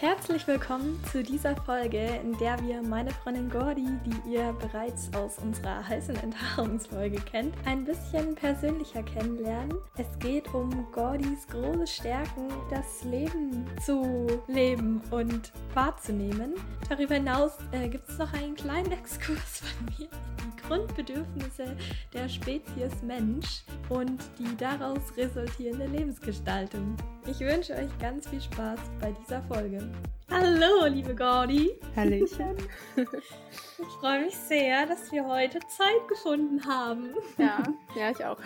Herzlich willkommen zu dieser Folge, in der wir meine Freundin Gordi, die ihr bereits aus unserer heißen Enthaarungsfolge kennt, ein bisschen persönlicher kennenlernen. Es geht um Gordis große Stärken, das Leben zu leben und wahrzunehmen. Darüber hinaus äh, gibt es noch einen kleinen Exkurs von mir die Grundbedürfnisse der Spezies Mensch und die daraus resultierende Lebensgestaltung. Ich wünsche euch ganz viel Spaß bei dieser Folge. Hallo, liebe Gordi. Hallöchen. Ich freue mich sehr, dass wir heute Zeit gefunden haben. Ja, ja, ich auch.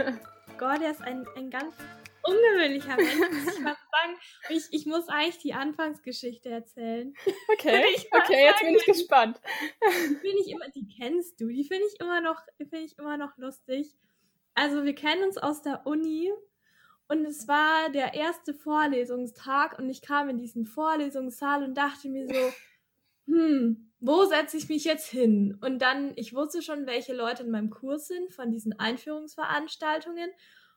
Gordi ist ein, ein ganz ungewöhnlicher Mensch, muss ich fast sagen. Ich, ich muss eigentlich die Anfangsgeschichte erzählen. Okay, okay, jetzt bin ich gespannt. Die finde ich immer, die kennst du, die finde ich immer noch, finde ich immer noch lustig. Also wir kennen uns aus der Uni und es war der erste Vorlesungstag und ich kam in diesen Vorlesungssaal und dachte mir so, hm, wo setze ich mich jetzt hin? Und dann, ich wusste schon, welche Leute in meinem Kurs sind von diesen Einführungsveranstaltungen.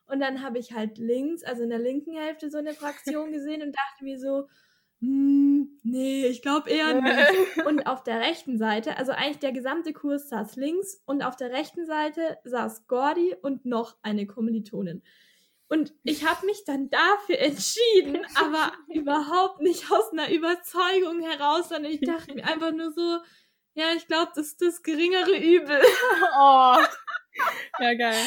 Und dann habe ich halt links, also in der linken Hälfte so eine Fraktion gesehen und dachte mir so, hm, nee, ich glaube eher nicht. Und auf der rechten Seite, also eigentlich der gesamte Kurs saß links und auf der rechten Seite saß Gordi und noch eine Kommilitonin. Und ich habe mich dann dafür entschieden, aber überhaupt nicht aus einer Überzeugung heraus, sondern ich dachte mir einfach nur so, ja, ich glaube, das ist das geringere Übel. Oh. Ja, geil.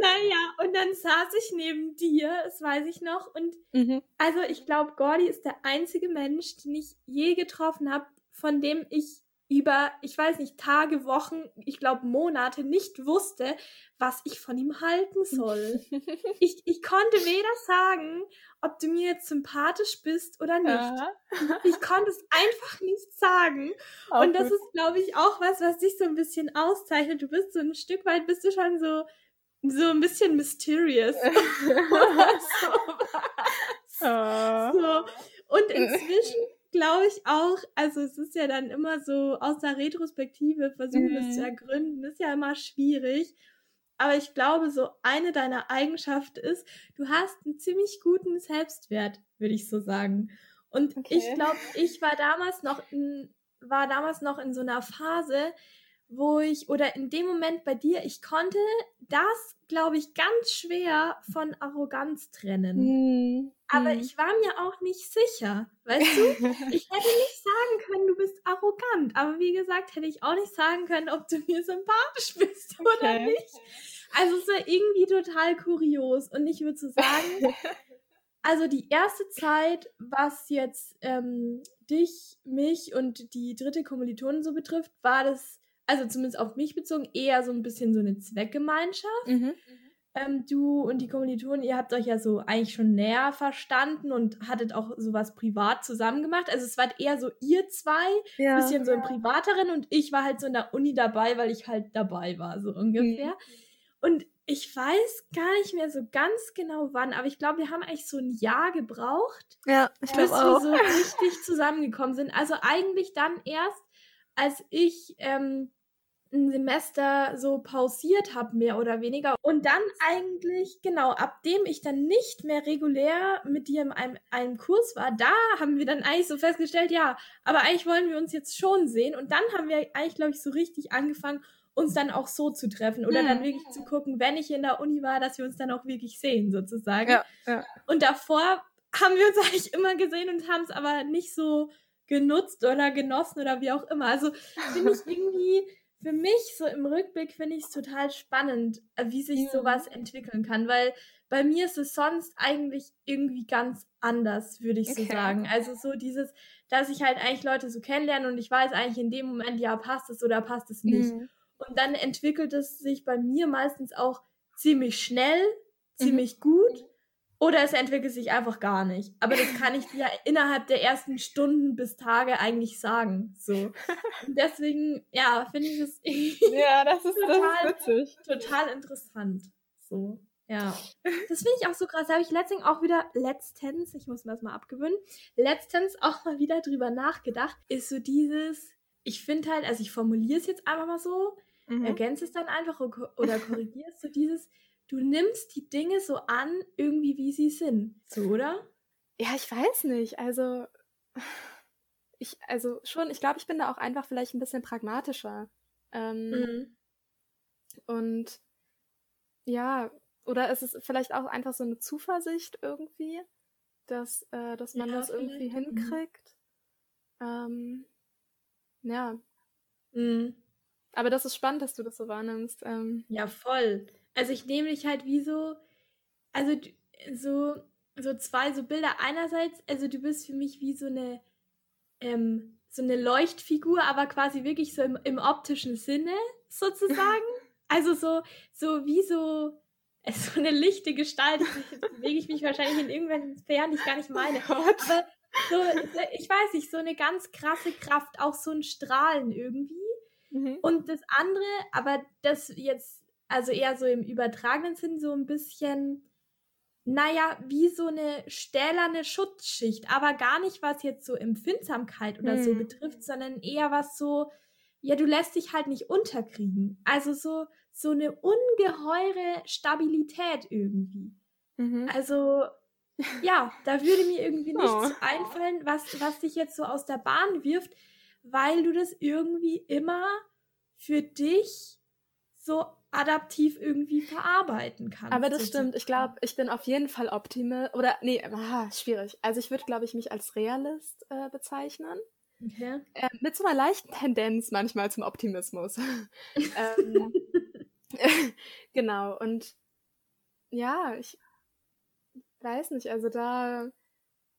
Naja, und dann saß ich neben dir, das weiß ich noch. Und mhm. also ich glaube, Gordy ist der einzige Mensch, den ich je getroffen habe, von dem ich über, ich weiß nicht, Tage, Wochen, ich glaube Monate nicht wusste, was ich von ihm halten soll. ich, ich konnte weder sagen, ob du mir jetzt sympathisch bist oder nicht. Ja. Ich konnte es einfach nicht sagen. Auch Und das gut. ist, glaube ich, auch was, was dich so ein bisschen auszeichnet. Du bist so ein Stück weit, bist du schon so, so ein bisschen mysterious. so. Oh. so. Und inzwischen glaube ich auch, es ist ja dann immer so aus der Retrospektive versuchen, mhm. es zu ergründen, ist ja immer schwierig. Aber ich glaube, so eine deiner Eigenschaften ist, du hast einen ziemlich guten Selbstwert, würde ich so sagen. Und okay. ich glaube, ich war damals noch in, war damals noch in so einer Phase, wo ich, oder in dem Moment bei dir, ich konnte das, glaube ich, ganz schwer von Arroganz trennen. Mm, Aber mm. ich war mir auch nicht sicher. Weißt du? ich hätte nicht sagen können, du bist arrogant. Aber wie gesagt, hätte ich auch nicht sagen können, ob du mir sympathisch bist okay. oder nicht. Also es war irgendwie total kurios. Und ich würde so sagen, also die erste Zeit, was jetzt ähm, dich, mich und die dritte Kommilitonin so betrifft, war das also zumindest auf mich bezogen, eher so ein bisschen so eine Zweckgemeinschaft. Mhm. Ähm, du und die Kommilitonen, ihr habt euch ja so eigentlich schon näher verstanden und hattet auch sowas privat zusammen gemacht. Also es war eher so ihr zwei, ja. bisschen so ein privateren und ich war halt so in der Uni dabei, weil ich halt dabei war, so ungefähr. Mhm. Und ich weiß gar nicht mehr so ganz genau wann, aber ich glaube, wir haben eigentlich so ein Jahr gebraucht, ja, ich bis wir so richtig zusammengekommen sind. Also eigentlich dann erst, als ich ähm, ein Semester so pausiert habe, mehr oder weniger. Und dann eigentlich, genau, ab dem ich dann nicht mehr regulär mit dir in einem, einem Kurs war, da haben wir dann eigentlich so festgestellt, ja, aber eigentlich wollen wir uns jetzt schon sehen. Und dann haben wir eigentlich, glaube ich, so richtig angefangen, uns dann auch so zu treffen oder hm. dann wirklich zu gucken, wenn ich in der Uni war, dass wir uns dann auch wirklich sehen, sozusagen. Ja, ja. Und davor haben wir uns eigentlich immer gesehen und haben es aber nicht so genutzt oder genossen oder wie auch immer. Also finde ich irgendwie für mich so im Rückblick finde ich es total spannend, äh, wie sich ja. sowas entwickeln kann, weil bei mir ist es sonst eigentlich irgendwie ganz anders, würde ich okay. so sagen. Also so dieses, dass ich halt eigentlich Leute so kennenlerne und ich weiß eigentlich in dem Moment, ja, passt es oder passt es nicht. Mhm. Und dann entwickelt es sich bei mir meistens auch ziemlich schnell, ziemlich mhm. gut oder es entwickelt sich einfach gar nicht. Aber das kann ich dir innerhalb der ersten Stunden bis Tage eigentlich sagen. So. Und deswegen, ja, finde ich es ja, das ist, total, das ist total interessant. So. Ja. Das finde ich auch so krass. Da habe ich letztens auch wieder, letztens, ich muss mir das mal abgewöhnen, letztens auch mal wieder drüber nachgedacht, ist so dieses, ich finde halt, also ich formuliere es jetzt einfach mal so, mhm. ergänze es dann einfach oder korrigiere es so dieses, du nimmst die Dinge so an, irgendwie wie sie sind. So, oder? Ja, ich weiß nicht. Also, ich, also schon, ich glaube, ich bin da auch einfach vielleicht ein bisschen pragmatischer. Ähm, mhm. Und ja, oder ist es vielleicht auch einfach so eine Zuversicht irgendwie, dass, äh, dass man ja, das irgendwie mhm. hinkriegt. Ähm, ja. Mhm. Aber das ist spannend, dass du das so wahrnimmst. Ähm. Ja, voll. Also ich nehme dich halt wie so, also so, so zwei so Bilder. Einerseits, also du bist für mich wie so eine, ähm, so eine Leuchtfigur, aber quasi wirklich so im, im optischen Sinne sozusagen. also so, so wie so, so eine lichte Gestalt. Bewege ich mich wahrscheinlich in irgendwelchen Sphären, die ich gar nicht meine. Oh aber so, ich weiß nicht, so eine ganz krasse Kraft, auch so ein Strahlen irgendwie. Mhm. Und das andere, aber das jetzt, also eher so im übertragenen Sinn, so ein bisschen, naja, wie so eine stählerne Schutzschicht, aber gar nicht was jetzt so Empfindsamkeit oder mhm. so betrifft, sondern eher was so, ja, du lässt dich halt nicht unterkriegen. Also so, so eine ungeheure Stabilität irgendwie. Mhm. Also, ja, da würde mir irgendwie nichts oh. einfallen, was, was dich jetzt so aus der Bahn wirft, weil du das irgendwie immer für dich so adaptiv irgendwie verarbeiten kannst. Aber das stimmt. Ich glaube, ich bin auf jeden Fall Optime oder nee, ah, schwierig. Also ich würde, glaube ich, mich als Realist äh, bezeichnen. Okay. Äh, mit so einer leichten Tendenz manchmal zum Optimismus. ähm, genau. Und ja, ich weiß nicht. Also da,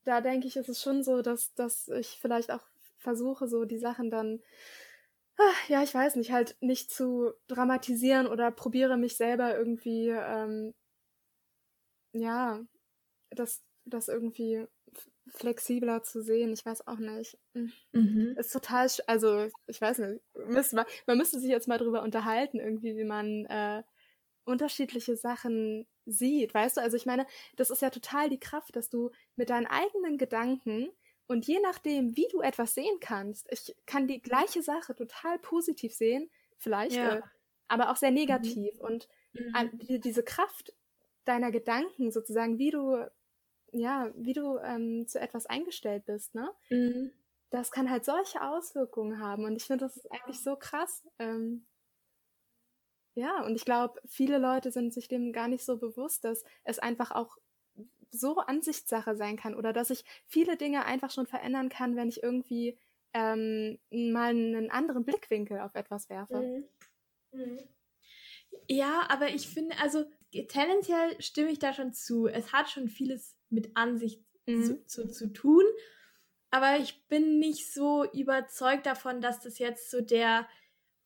da denke ich, ist es schon so, dass, dass ich vielleicht auch versuche, so die Sachen dann, ach, ja, ich weiß nicht, halt nicht zu dramatisieren oder probiere mich selber irgendwie, ähm, ja, das, das irgendwie flexibler zu sehen. Ich weiß auch nicht. Hm. Mhm. Ist total, also ich weiß nicht, müsste man, man müsste sich jetzt mal drüber unterhalten, irgendwie, wie man äh, unterschiedliche Sachen sieht. Weißt du, also ich meine, das ist ja total die Kraft, dass du mit deinen eigenen Gedanken und je nachdem, wie du etwas sehen kannst, ich kann die gleiche Sache total positiv sehen, vielleicht, ja. äh, aber auch sehr mhm. negativ. Mhm. Und die, diese Kraft deiner Gedanken sozusagen, wie du, ja, wie du ähm, zu etwas eingestellt bist, ne? Mhm. Das kann halt solche Auswirkungen haben. Und ich finde, das ist eigentlich so krass. Ähm, ja, und ich glaube, viele Leute sind sich dem gar nicht so bewusst, dass es einfach auch so Ansichtssache sein kann oder dass ich viele Dinge einfach schon verändern kann, wenn ich irgendwie ähm, mal einen anderen Blickwinkel auf etwas werfe. Mhm. Mhm. Ja, aber ich finde, also tendenziell stimme ich da schon zu. Es hat schon vieles mit Ansicht mhm. zu, zu, zu tun, aber ich bin nicht so überzeugt davon, dass das jetzt so der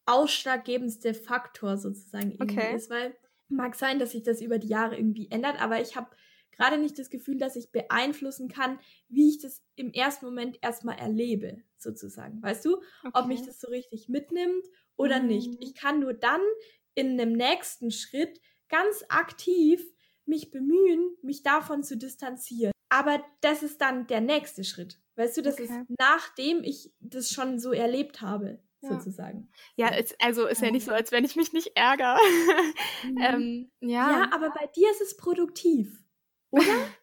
ausschlaggebendste Faktor sozusagen okay. ist, weil mag sein, dass sich das über die Jahre irgendwie ändert, aber ich habe gerade nicht das Gefühl, dass ich beeinflussen kann, wie ich das im ersten Moment erstmal erlebe, sozusagen. Weißt du, okay. ob mich das so richtig mitnimmt oder mhm. nicht. Ich kann nur dann in einem nächsten Schritt ganz aktiv mich bemühen, mich davon zu distanzieren. Aber das ist dann der nächste Schritt. Weißt du, das okay. ist nachdem ich das schon so erlebt habe, ja. sozusagen. Ja, es, also ist ja nicht so, als wenn ich mich nicht ärgere. Mhm. ähm, ja. ja, aber bei dir ist es produktiv. Oder?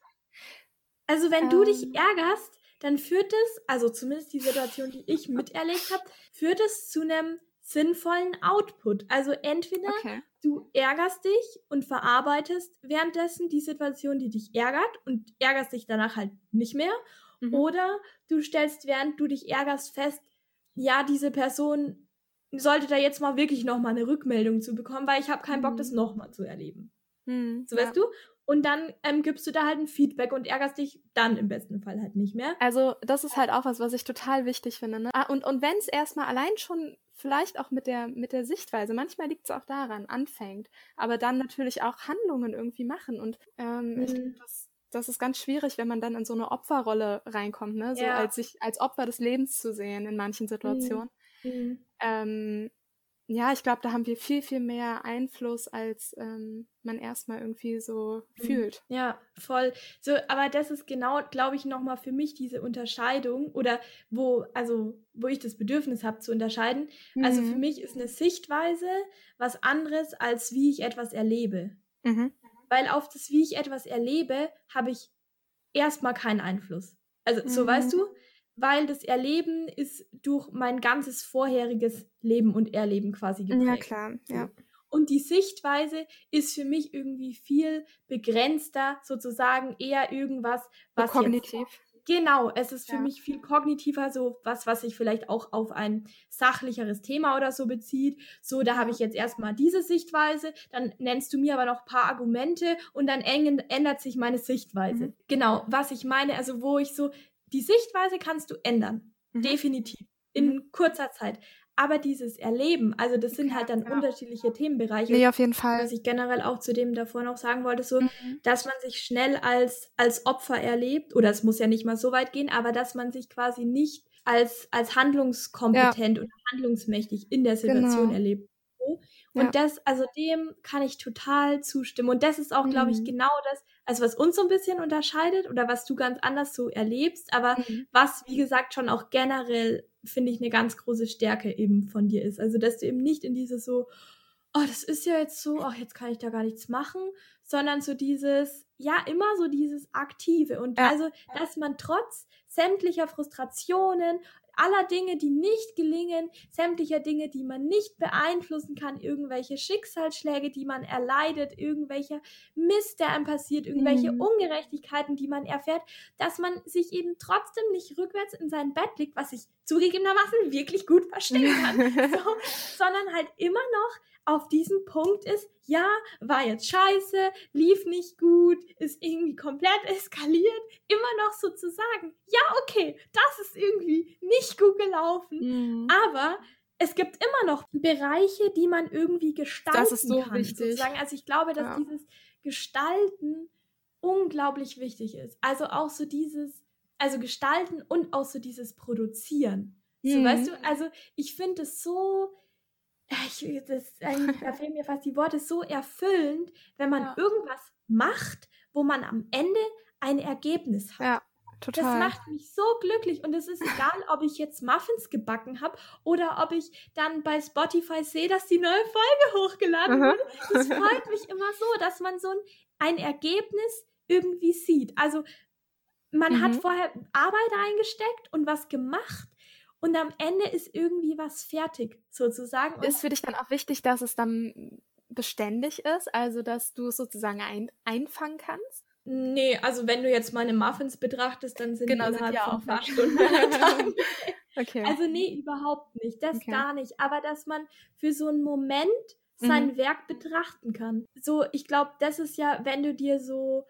Also wenn du dich ähm. ärgerst, dann führt es, also zumindest die Situation, die ich miterlebt habe, führt es zu einem sinnvollen Output. Also entweder okay. du ärgerst dich und verarbeitest währenddessen die Situation, die dich ärgert und ärgerst dich danach halt nicht mehr. Mhm. Oder du stellst, während du dich ärgerst, fest, ja, diese Person sollte da jetzt mal wirklich nochmal eine Rückmeldung zu bekommen, weil ich habe keinen Bock, mhm. das nochmal zu erleben. Mhm, so weißt ja. du? Und dann ähm, gibst du da halt ein Feedback und ärgerst dich dann im besten Fall halt nicht mehr. Also das ist halt auch was, was ich total wichtig finde. Ne? Ah, und und wenn es erstmal allein schon vielleicht auch mit der mit der Sichtweise, manchmal liegt es auch daran, anfängt, aber dann natürlich auch Handlungen irgendwie machen und ähm, mhm. ich glaube, das, das ist ganz schwierig, wenn man dann in so eine Opferrolle reinkommt, ne? So ja. als sich als Opfer des Lebens zu sehen in manchen Situationen. Mhm. Mhm. Ähm, ja, ich glaube, da haben wir viel, viel mehr Einfluss, als ähm, man erstmal irgendwie so mhm. fühlt. Ja, voll. So, aber das ist genau, glaube ich, nochmal für mich diese Unterscheidung oder wo, also, wo ich das Bedürfnis habe zu unterscheiden. Mhm. Also für mhm. mich ist eine Sichtweise was anderes, als wie ich etwas erlebe. Mhm. Weil auf das, wie ich etwas erlebe, habe ich erstmal keinen Einfluss. Also, so weißt du, weil das Erleben ist durch mein ganzes vorheriges Leben und Erleben quasi geprägt. Ja, klar, ja. Und die Sichtweise ist für mich irgendwie viel begrenzter, sozusagen eher irgendwas, was. So kognitiv. Jetzt, Genau, es ist für ja. mich viel kognitiver, so was, was sich vielleicht auch auf ein sachlicheres Thema oder so bezieht. So, da habe ich jetzt erstmal diese Sichtweise, dann nennst du mir aber noch ein paar Argumente und dann ändert sich meine Sichtweise. Mhm. Genau, was ich meine, also wo ich so, die Sichtweise kannst du ändern. Mhm. Definitiv. In mhm. kurzer Zeit. Aber dieses Erleben, also das sind halt dann ja. unterschiedliche Themenbereiche. Nee, auf jeden Fall. Was ich generell auch zu dem davor noch sagen wollte, so, mhm. dass man sich schnell als, als Opfer erlebt, oder es muss ja nicht mal so weit gehen, aber dass man sich quasi nicht als, als handlungskompetent ja. oder handlungsmächtig in der Situation genau. erlebt. Und ja. das, also dem kann ich total zustimmen. Und das ist auch, mhm. glaube ich, genau das, also was uns so ein bisschen unterscheidet oder was du ganz anders so erlebst, aber mhm. was, wie gesagt, schon auch generell finde ich, eine ganz große Stärke eben von dir ist. Also, dass du eben nicht in diese so, oh, das ist ja jetzt so, ach, jetzt kann ich da gar nichts machen, sondern so dieses, ja, immer so dieses Aktive. Und ja. also, dass man trotz sämtlicher Frustrationen, aller Dinge, die nicht gelingen, sämtlicher Dinge, die man nicht beeinflussen kann, irgendwelche Schicksalsschläge, die man erleidet, irgendwelcher Mist, der einem passiert, irgendwelche mhm. Ungerechtigkeiten, die man erfährt, dass man sich eben trotzdem nicht rückwärts in sein Bett legt, was ich zugegebenermaßen wirklich gut verstehen kann, so, sondern halt immer noch auf diesem Punkt ist, ja, war jetzt scheiße, lief nicht gut, ist irgendwie komplett eskaliert, immer noch so zu sagen, ja, okay, das ist irgendwie nicht gut gelaufen, mhm. aber es gibt immer noch Bereiche, die man irgendwie gestalten das ist so kann. Wichtig. Sozusagen. Also ich glaube, dass ja. dieses Gestalten unglaublich wichtig ist. Also auch so dieses, also gestalten und auch so dieses Produzieren. Mhm. So, weißt du, also ich finde es so, ich, das, da fehlen mir fast die Worte, so erfüllend, wenn man ja. irgendwas macht, wo man am Ende ein Ergebnis hat. Ja. Total. Das macht mich so glücklich und es ist egal, ob ich jetzt Muffins gebacken habe oder ob ich dann bei Spotify sehe, dass die neue Folge hochgeladen wurde. Es freut mich immer so, dass man so ein, ein Ergebnis irgendwie sieht. Also man mhm. hat vorher Arbeit eingesteckt und was gemacht und am Ende ist irgendwie was fertig, sozusagen. ist für dich dann auch wichtig, dass es dann beständig ist, also dass du es sozusagen ein, einfangen kannst? Nee, also wenn du jetzt meine Muffins betrachtest, dann sind genau, die innerhalb von paar Stunden. okay. Also nee, überhaupt nicht. Das okay. gar nicht. Aber dass man für so einen Moment sein mhm. Werk betrachten kann. So, ich glaube, das ist ja, wenn du dir so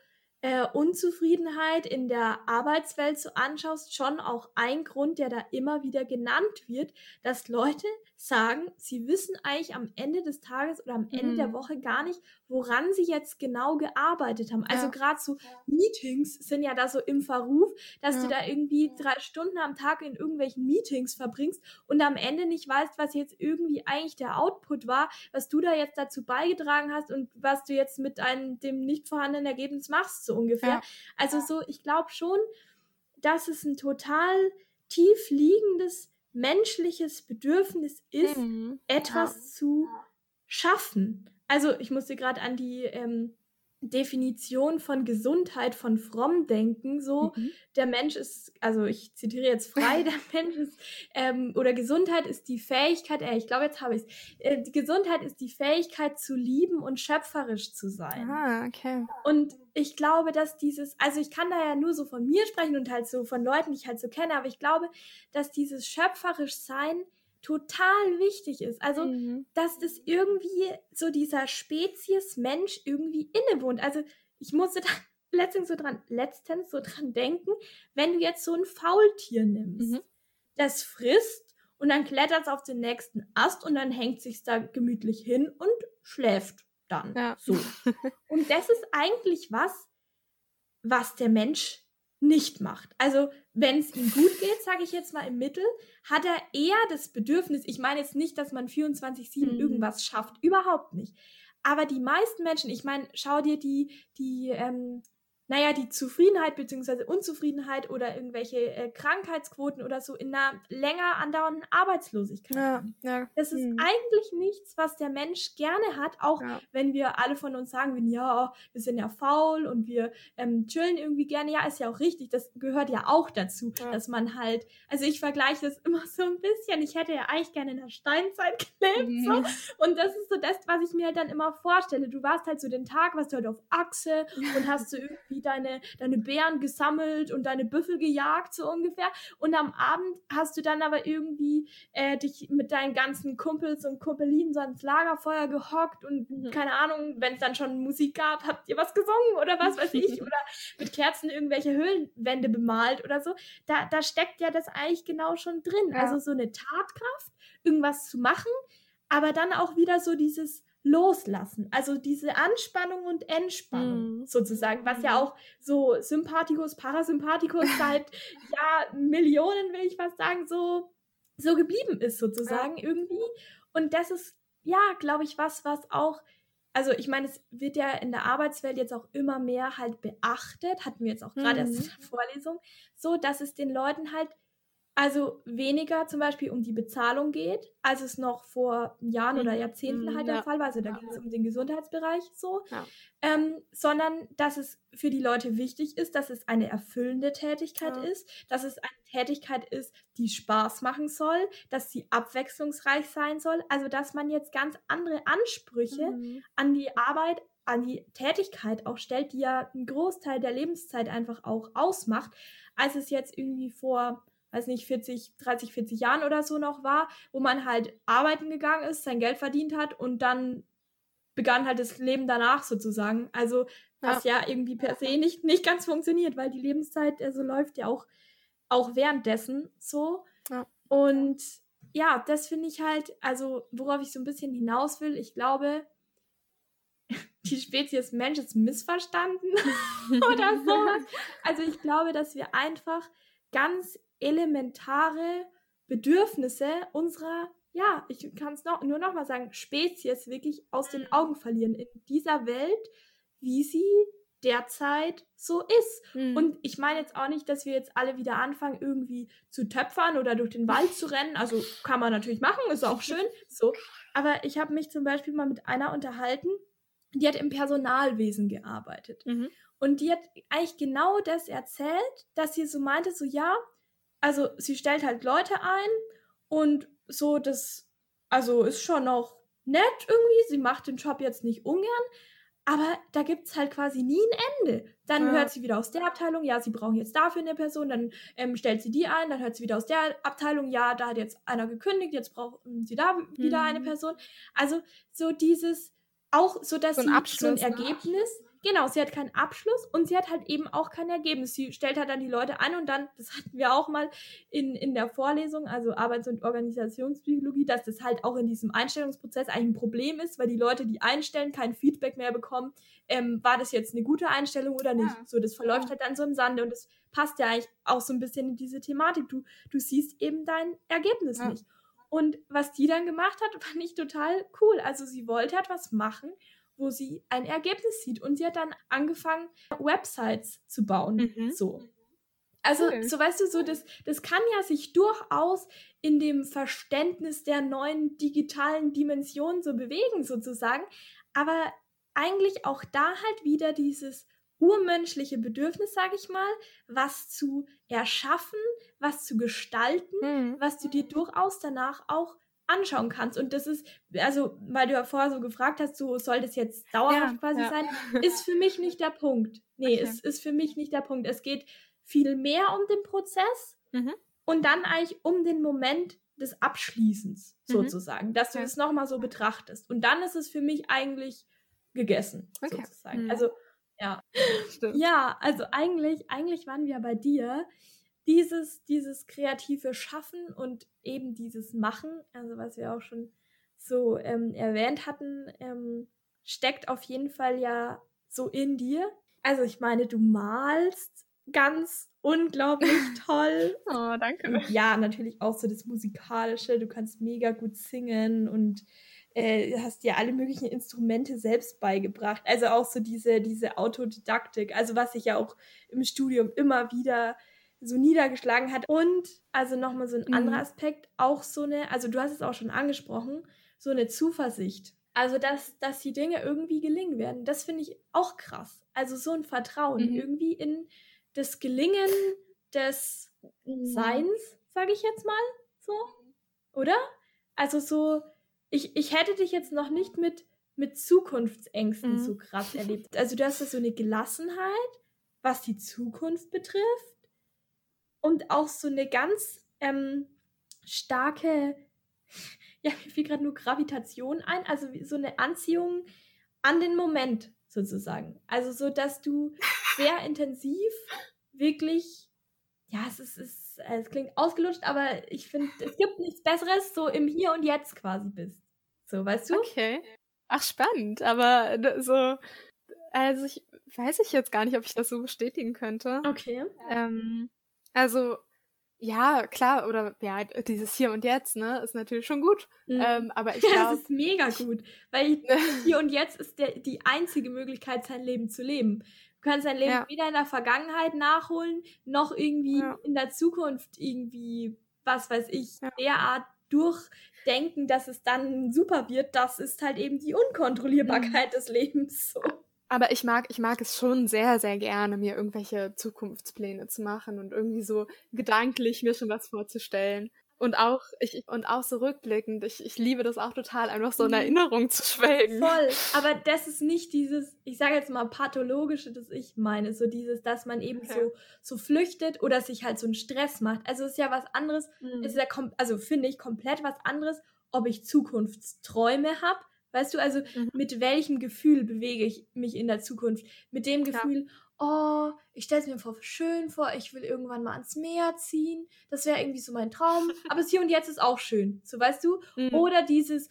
äh, Unzufriedenheit in der Arbeitswelt so anschaust, schon auch ein Grund, der da immer wieder genannt wird, dass Leute sagen, sie wissen eigentlich am Ende des Tages oder am Ende mhm. der Woche gar nicht, woran sie jetzt genau gearbeitet haben. Also ja. gerade so Meetings sind ja da so im Verruf, dass ja. du da irgendwie drei Stunden am Tag in irgendwelchen Meetings verbringst und am Ende nicht weißt, was jetzt irgendwie eigentlich der Output war, was du da jetzt dazu beigetragen hast und was du jetzt mit einem, dem nicht vorhandenen Ergebnis machst, so ungefähr. Ja. Also so, ich glaube schon, dass es ein total tief liegendes menschliches Bedürfnis ist, mhm. etwas ja. zu schaffen. Also ich musste gerade an die ähm, Definition von Gesundheit von Fromm denken. So, mhm. der Mensch ist, also ich zitiere jetzt frei, der Mensch ist, ähm, oder Gesundheit ist die Fähigkeit, äh, ich glaube, jetzt habe ich es. Äh, die Gesundheit ist die Fähigkeit zu lieben und schöpferisch zu sein. Ah, okay. Und ich glaube, dass dieses, also ich kann da ja nur so von mir sprechen und halt so von Leuten, die ich halt so kenne, aber ich glaube, dass dieses schöpferisch sein total wichtig ist. Also, mhm. dass das irgendwie so dieser Spezies Mensch irgendwie innewohnt. Also, ich musste da letztens so dran, letztens so dran denken, wenn du jetzt so ein Faultier nimmst, mhm. das frisst und dann klettert es auf den nächsten Ast und dann hängt sich da gemütlich hin und schläft dann. Ja. So. und das ist eigentlich was, was der Mensch nicht macht. Also wenn es ihm gut geht, sage ich jetzt mal im Mittel, hat er eher das Bedürfnis, ich meine jetzt nicht, dass man 24-7 mhm. irgendwas schafft, überhaupt nicht. Aber die meisten Menschen, ich meine, schau dir die, die, ähm, naja, die Zufriedenheit bzw. Unzufriedenheit oder irgendwelche äh, Krankheitsquoten oder so in einer länger andauernden Arbeitslosigkeit. Ja, ja. Das ist hm. eigentlich nichts, was der Mensch gerne hat, auch ja. wenn wir alle von uns sagen, wenn, ja, wir sind ja faul und wir ähm, chillen irgendwie gerne. Ja, ist ja auch richtig. Das gehört ja auch dazu, dass man halt, also ich vergleiche das immer so ein bisschen. Ich hätte ja eigentlich gerne in der Steinzeit gelebt. Mhm. So. Und das ist so das, was ich mir halt dann immer vorstelle. Du warst halt so den Tag, warst du halt auf Achse und hast so irgendwie irgendwie deine, deine Bären gesammelt und deine Büffel gejagt, so ungefähr. Und am Abend hast du dann aber irgendwie äh, dich mit deinen ganzen Kumpels und Kumpelinen so ans Lagerfeuer gehockt und mhm. keine Ahnung, wenn es dann schon Musik gab, habt ihr was gesungen oder was weiß ich oder mit Kerzen irgendwelche Höhlenwände bemalt oder so. Da, da steckt ja das eigentlich genau schon drin. Ja. Also so eine Tatkraft, irgendwas zu machen, aber dann auch wieder so dieses loslassen. Also diese Anspannung und Entspannung mm. sozusagen, was ja auch so Sympathikus, Parasympathikus seit ja Millionen, will ich fast sagen, so, so geblieben ist sozusagen ja. irgendwie. Und das ist ja, glaube ich, was, was auch also ich meine, es wird ja in der Arbeitswelt jetzt auch immer mehr halt beachtet, hatten wir jetzt auch gerade mhm. erst in der Vorlesung, so dass es den Leuten halt also weniger zum Beispiel um die Bezahlung geht, als es noch vor Jahren oder mhm. Jahrzehnten halt der Fall war. Also da ja. geht es um den Gesundheitsbereich so. Ja. Ähm, sondern dass es für die Leute wichtig ist, dass es eine erfüllende Tätigkeit ja. ist, dass es eine Tätigkeit ist, die Spaß machen soll, dass sie abwechslungsreich sein soll. Also dass man jetzt ganz andere Ansprüche mhm. an die Arbeit an die Tätigkeit auch stellt, die ja einen Großteil der Lebenszeit einfach auch ausmacht, als es jetzt irgendwie vor weiß nicht, 40, 30, 40 Jahren oder so noch war, wo man halt arbeiten gegangen ist, sein Geld verdient hat und dann begann halt das Leben danach sozusagen. Also was ja, ja irgendwie per se nicht, nicht ganz funktioniert, weil die Lebenszeit also läuft ja auch, auch währenddessen so. Ja. Und ja, das finde ich halt, also worauf ich so ein bisschen hinaus will, ich glaube, die Spezies Mensch ist missverstanden oder sowas. Also ich glaube, dass wir einfach ganz elementare Bedürfnisse unserer, ja, ich kann es noch, nur noch mal sagen, Spezies wirklich aus den mhm. Augen verlieren in dieser Welt, wie sie derzeit so ist. Mhm. Und ich meine jetzt auch nicht, dass wir jetzt alle wieder anfangen, irgendwie zu töpfern oder durch den Wald zu rennen. Also kann man natürlich machen, ist auch schön. So. Aber ich habe mich zum Beispiel mal mit einer unterhalten, die hat im Personalwesen gearbeitet. Mhm. Und die hat eigentlich genau das erzählt, dass sie so meinte, so ja, also sie stellt halt Leute ein und so das, also ist schon noch nett irgendwie. Sie macht den Job jetzt nicht ungern, aber da gibt es halt quasi nie ein Ende. Dann ja. hört sie wieder aus der Abteilung, ja, sie brauchen jetzt dafür eine Person, dann ähm, stellt sie die ein, dann hört sie wieder aus der Abteilung, ja, da hat jetzt einer gekündigt, jetzt brauchen sie da wieder mhm. eine Person. Also so dieses, auch so, dass so sie so ein ne? Ergebnis, Genau, sie hat keinen Abschluss und sie hat halt eben auch kein Ergebnis. Sie stellt halt dann die Leute an und dann, das hatten wir auch mal in, in der Vorlesung, also Arbeits- und Organisationspsychologie, dass das halt auch in diesem Einstellungsprozess eigentlich ein Problem ist, weil die Leute, die einstellen, kein Feedback mehr bekommen, ähm, war das jetzt eine gute Einstellung oder nicht. Ja. So, das verläuft ja. halt dann so im Sande und das passt ja eigentlich auch so ein bisschen in diese Thematik. Du, du siehst eben dein Ergebnis ja. nicht. Und was die dann gemacht hat, fand ich total cool. Also sie wollte etwas machen wo sie ein Ergebnis sieht. Und sie hat dann angefangen, Websites zu bauen. Mhm. So. Also, cool. so weißt du, so das, das kann ja sich durchaus in dem Verständnis der neuen digitalen Dimension so bewegen, sozusagen. Aber eigentlich auch da halt wieder dieses urmenschliche Bedürfnis, sage ich mal, was zu erschaffen, was zu gestalten, mhm. was du dir durchaus danach auch anschauen kannst. Und das ist, also, weil du ja vorher so gefragt hast, so soll das jetzt dauerhaft ja, quasi ja. sein, ist für mich nicht der Punkt. Nee, okay. es ist für mich nicht der Punkt. Es geht viel mehr um den Prozess mhm. und dann eigentlich um den Moment des Abschließens mhm. sozusagen, dass du ja. es nochmal so betrachtest. Und dann ist es für mich eigentlich gegessen, okay. sozusagen. Mhm. Also, ja. Stimmt. Ja, also eigentlich, eigentlich waren wir bei dir dieses, dieses kreative Schaffen und eben dieses Machen, also was wir auch schon so ähm, erwähnt hatten, ähm, steckt auf jeden Fall ja so in dir. Also ich meine, du malst ganz unglaublich toll. oh, danke. Und ja, natürlich auch so das Musikalische. Du kannst mega gut singen und äh, hast dir alle möglichen Instrumente selbst beigebracht. Also auch so diese, diese Autodidaktik, also was sich ja auch im Studium immer wieder so niedergeschlagen hat. Und also nochmal so ein mhm. anderer Aspekt, auch so eine, also du hast es auch schon angesprochen, so eine Zuversicht. Also, dass, dass die Dinge irgendwie gelingen werden. Das finde ich auch krass. Also so ein Vertrauen mhm. irgendwie in das Gelingen des mhm. Seins, sage ich jetzt mal so. Oder? Also so, ich, ich hätte dich jetzt noch nicht mit, mit Zukunftsängsten mhm. so krass erlebt. Also du hast da so eine Gelassenheit, was die Zukunft betrifft. Und auch so eine ganz ähm, starke, ja, mir fiel gerade nur Gravitation ein, also so eine Anziehung an den Moment sozusagen. Also so, dass du sehr intensiv wirklich, ja, es ist, es, es klingt ausgelutscht, aber ich finde, es gibt nichts Besseres, so im Hier und Jetzt quasi bist. So, weißt du? Okay. Ach, spannend, aber so, also ich weiß ich jetzt gar nicht, ob ich das so bestätigen könnte. Okay. Ähm, also, ja, klar, oder ja, dieses Hier und Jetzt, ne, ist natürlich schon gut. Mhm. Ähm, aber ich glaube. Ja, das ist mega gut. Weil Hier und Jetzt ist der, die einzige Möglichkeit, sein Leben zu leben. Du kannst dein Leben ja. weder in der Vergangenheit nachholen, noch irgendwie ja. in der Zukunft irgendwie, was weiß ich, ja. derart durchdenken, dass es dann super wird. Das ist halt eben die Unkontrollierbarkeit mhm. des Lebens. So. Aber ich mag, ich mag es schon sehr, sehr gerne, mir irgendwelche Zukunftspläne zu machen und irgendwie so gedanklich mir schon was vorzustellen. Und auch, ich, und auch so rückblickend, ich, ich liebe das auch total, einfach so in mhm. Erinnerung zu schwelgen. Voll. Aber das ist nicht dieses, ich sage jetzt mal pathologische, das ich meine, so dieses, dass man eben okay. so, so flüchtet oder sich halt so einen Stress macht. Also es ist ja was anderes, mhm. ist ja, also finde ich komplett was anderes, ob ich Zukunftsträume habe Weißt du, also mhm. mit welchem Gefühl bewege ich mich in der Zukunft? Mit dem Gefühl, ja. oh, ich stelle es mir vor, schön vor, ich will irgendwann mal ans Meer ziehen. Das wäre irgendwie so mein Traum. Aber das hier und jetzt ist auch schön. So, weißt du? Mhm. Oder dieses,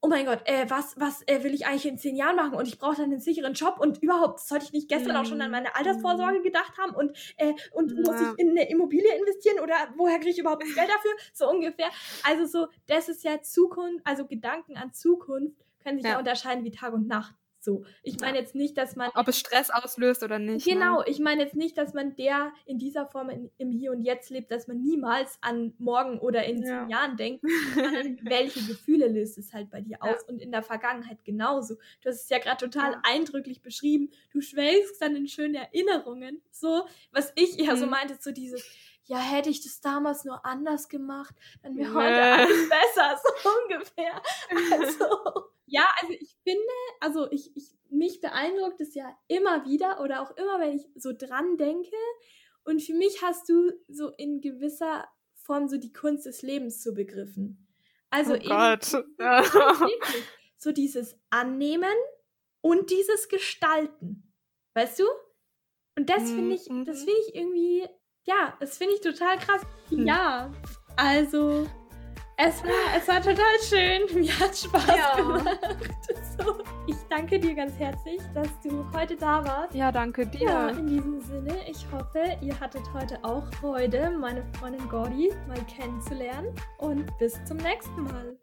oh mein Gott, äh, was, was äh, will ich eigentlich in zehn Jahren machen? Und ich brauche dann einen sicheren Job und überhaupt, sollte ich nicht gestern mhm. auch schon an meine Altersvorsorge gedacht haben und, äh, und ja. muss ich in eine Immobilie investieren oder woher kriege ich überhaupt Geld dafür? So ungefähr. Also so, das ist ja Zukunft, also Gedanken an Zukunft können sich ja. ja unterscheiden wie Tag und Nacht. So, ich meine jetzt nicht, dass man. Ob es Stress auslöst oder nicht. Genau, ne? ich meine jetzt nicht, dass man der in dieser Form in, im Hier und Jetzt lebt, dass man niemals an morgen oder in ja. zehn Jahren denkt. welche Gefühle löst es halt bei dir aus? Ja. Und in der Vergangenheit genauso. Du hast es ja gerade total ja. eindrücklich beschrieben. Du schwelgst dann in schönen Erinnerungen. So, was ich eher mhm. so meinte, so dieses, ja, hätte ich das damals nur anders gemacht, dann wäre heute alles besser, so ungefähr. Also, ja, also ich finde, also ich, ich, mich beeindruckt es ja immer wieder oder auch immer, wenn ich so dran denke. Und für mich hast du so in gewisser Form so die Kunst des Lebens zu begriffen. Also oh eben, Gott. So dieses Annehmen und dieses Gestalten. Weißt du? Und das finde ich, das mhm. finde ich irgendwie ja, das finde ich total krass. Hm. Ja, also es war, es war total schön. Mir hat Spaß ja. gemacht. So, ich danke dir ganz herzlich, dass du heute da warst. Ja, danke dir. Ja, in diesem Sinne, ich hoffe, ihr hattet heute auch Freude, meine Freundin Gordi mal kennenzulernen. Und bis zum nächsten Mal.